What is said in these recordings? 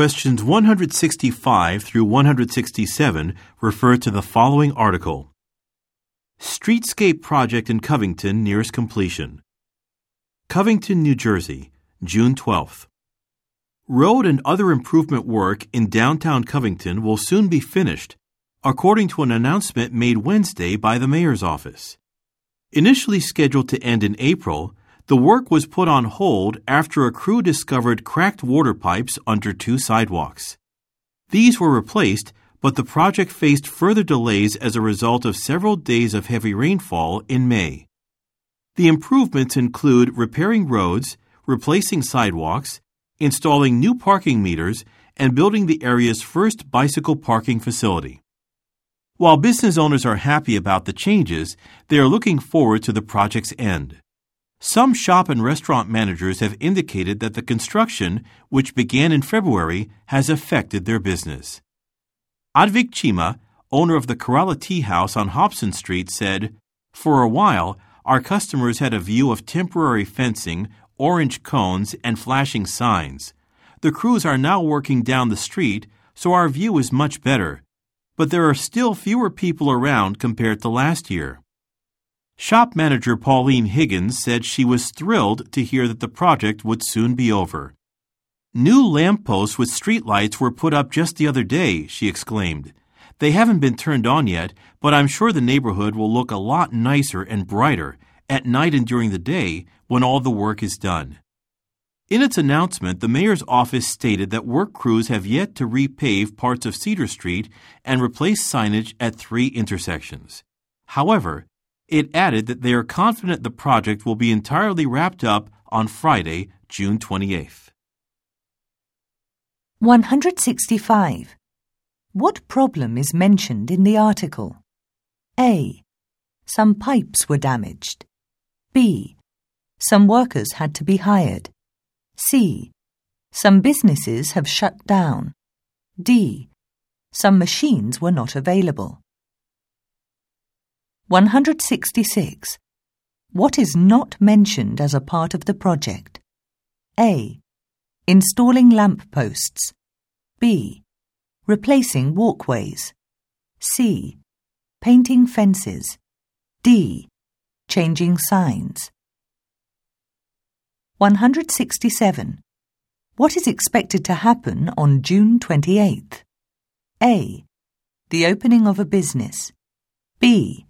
Questions 165 through 167 refer to the following article. Streetscape project in Covington nears completion. Covington, New Jersey, June 12th. Road and other improvement work in downtown Covington will soon be finished, according to an announcement made Wednesday by the mayor's office. Initially scheduled to end in April, the work was put on hold after a crew discovered cracked water pipes under two sidewalks. These were replaced, but the project faced further delays as a result of several days of heavy rainfall in May. The improvements include repairing roads, replacing sidewalks, installing new parking meters, and building the area's first bicycle parking facility. While business owners are happy about the changes, they are looking forward to the project's end. Some shop and restaurant managers have indicated that the construction, which began in February, has affected their business. Advik Chima, owner of the Kerala Tea House on Hobson Street, said, For a while, our customers had a view of temporary fencing, orange cones, and flashing signs. The crews are now working down the street, so our view is much better. But there are still fewer people around compared to last year. Shop manager Pauline Higgins said she was thrilled to hear that the project would soon be over. New lampposts with streetlights were put up just the other day, she exclaimed. They haven't been turned on yet, but I'm sure the neighborhood will look a lot nicer and brighter at night and during the day when all the work is done. In its announcement, the mayor's office stated that work crews have yet to repave parts of Cedar Street and replace signage at three intersections. However, it added that they are confident the project will be entirely wrapped up on Friday, June 28th. 165. What problem is mentioned in the article? A. Some pipes were damaged. B. Some workers had to be hired. C. Some businesses have shut down. D. Some machines were not available. 166. What is not mentioned as a part of the project? A. Installing lamp posts. B. Replacing walkways. C. Painting fences. D. Changing signs. 167. What is expected to happen on June 28th? A. The opening of a business. B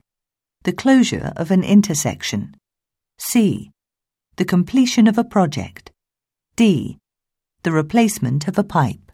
the closure of an intersection. C. The completion of a project. D. The replacement of a pipe.